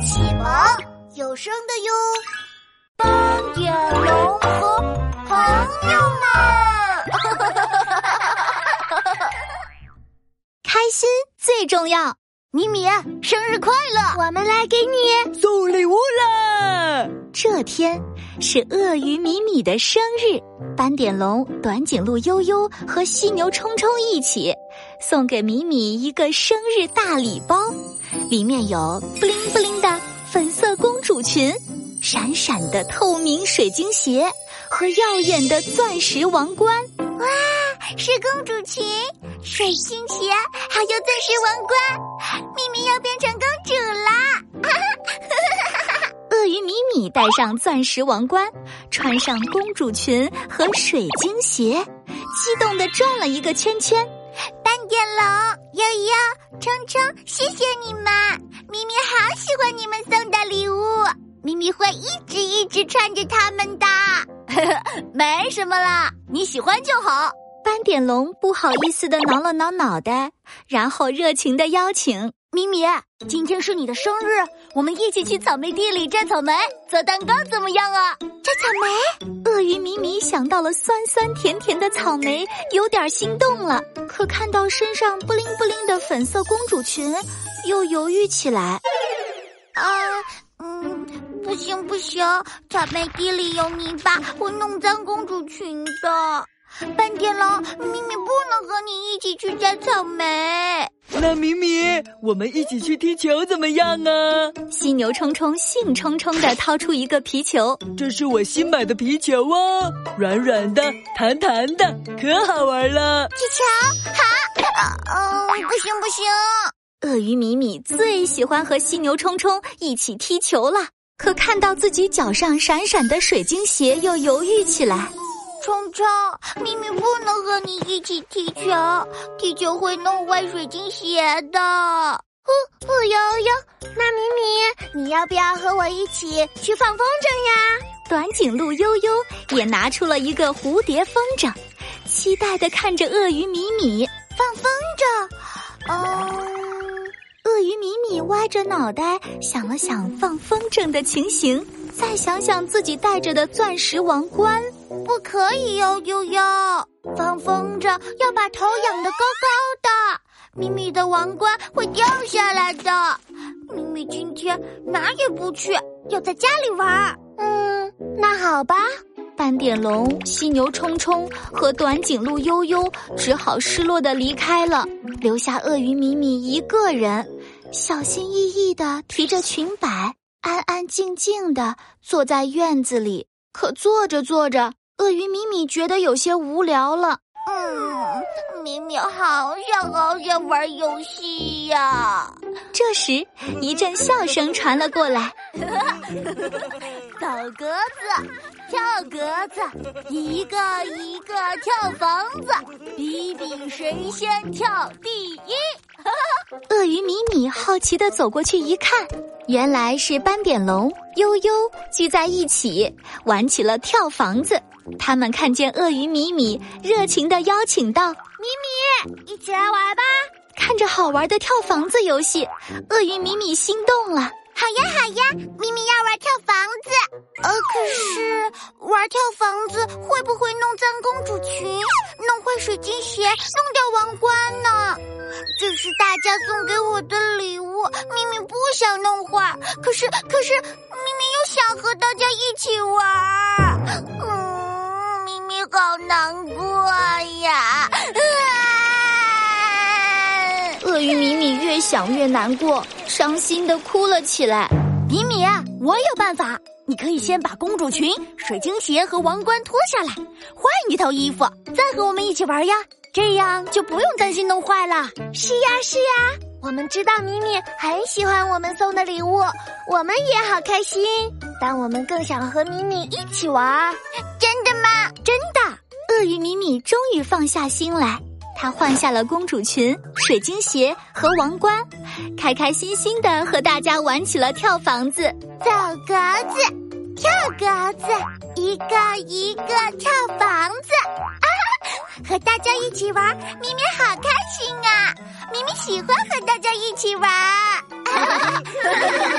启蒙有声的哟，斑点龙和朋友们，开心最重要。米米生日快乐！我们来给你送礼物啦！这天是鳄鱼米米的生日，斑点龙、短颈鹿悠悠和犀牛冲冲一起送给米米一个生日大礼包，里面有布灵布灵的粉色公主裙、闪闪的透明水晶鞋和耀眼的钻石王冠。哇，是公主裙、水晶鞋，还有钻石王冠，咪咪要变成公主啦！鳄鱼米米戴上钻石王冠，穿上公主裙和水晶鞋，激动的转了一个圈圈。冲冲，谢谢你们！咪咪好喜欢你们送的礼物，咪咪会一直一直穿着它们的。没什么啦，你喜欢就好。斑点龙不好意思的挠了挠脑袋，然后热情的邀请咪咪：“今天是你的生日，我们一起去草莓地里摘草莓、做蛋糕，怎么样啊？”摘草莓，鳄鱼咪咪想到了酸酸甜甜的草莓，有点心动了。可看到身上布灵布灵的粉色公主裙，又犹豫起来。啊，嗯，不行不行，草莓地里有泥巴，会弄脏公主裙的。斑点狼，咪咪不能和你一起去摘草莓。那米米，我们一起去踢球怎么样啊？犀牛冲冲兴冲冲的掏出一个皮球，这是我新买的皮球哦，软软的，弹弹的，可好玩了。踢球，好，嗯，不行不行。鳄鱼米米最喜欢和犀牛冲冲一起踢球了，可看到自己脚上闪闪的水晶鞋，又犹豫起来。冲冲，咪咪不能和你一起踢球，踢球会弄坏水晶鞋的。哦，哦呦呦，那咪咪，你要不要和我一起去放风筝呀？短颈鹿悠悠也拿出了一个蝴蝶风筝，期待的看着鳄鱼米米放风筝。哦。鳄鱼米米歪着脑袋想了想放风筝的情形，再想想自己戴着的钻石王冠，不可以哟悠悠，放风筝要把头仰得高高的，咪咪的王冠会掉下来的。咪咪今天哪也不去，要在家里玩。嗯，那好吧。斑点龙、犀牛冲冲和短颈鹿悠悠只好失落的离开了，留下鳄鱼米米一个人。小心翼翼地提着裙摆，安安静静地坐在院子里。可坐着坐着，鳄鱼米米觉得有些无聊了。嗯，米米好想好想玩游戏呀。这时，一阵笑声传了过来：“走格子，跳格子，一个一个跳房子，比比谁先跳第一。”鳄鱼米米好奇的走过去一看，原来是斑点龙、悠悠聚在一起玩起了跳房子。他们看见鳄鱼米米，热情的邀请道：“米米，一起来玩吧！” 看着好玩的跳房子游戏，鳄鱼米米心动了。好呀好呀，米米要玩跳房子。呃，可是玩跳房子会不会弄脏公主裙，弄坏水晶鞋，弄掉王冠呢？这是大家送给我的礼物，米米不想弄坏。可是可是，米米又想和大家一起玩。好难过呀。鳄鱼米米越想越难过，伤心的哭了起来。米米，我有办法，你可以先把公主裙、水晶鞋和王冠脱下来，换一套衣服，再和我们一起玩呀。这样就不用担心弄坏了。是呀，是呀，我们知道米米很喜欢我们送的礼物，我们也好开心。但我们更想和米米一起玩。真的吗？真的。鳄鱼米米终于放下心来。她换下了公主裙、水晶鞋和王冠，开开心心的和大家玩起了跳房子、走格子、跳格子，一个一个跳房子。啊，和大家一起玩，咪咪好开心啊！咪咪喜欢和大家一起玩。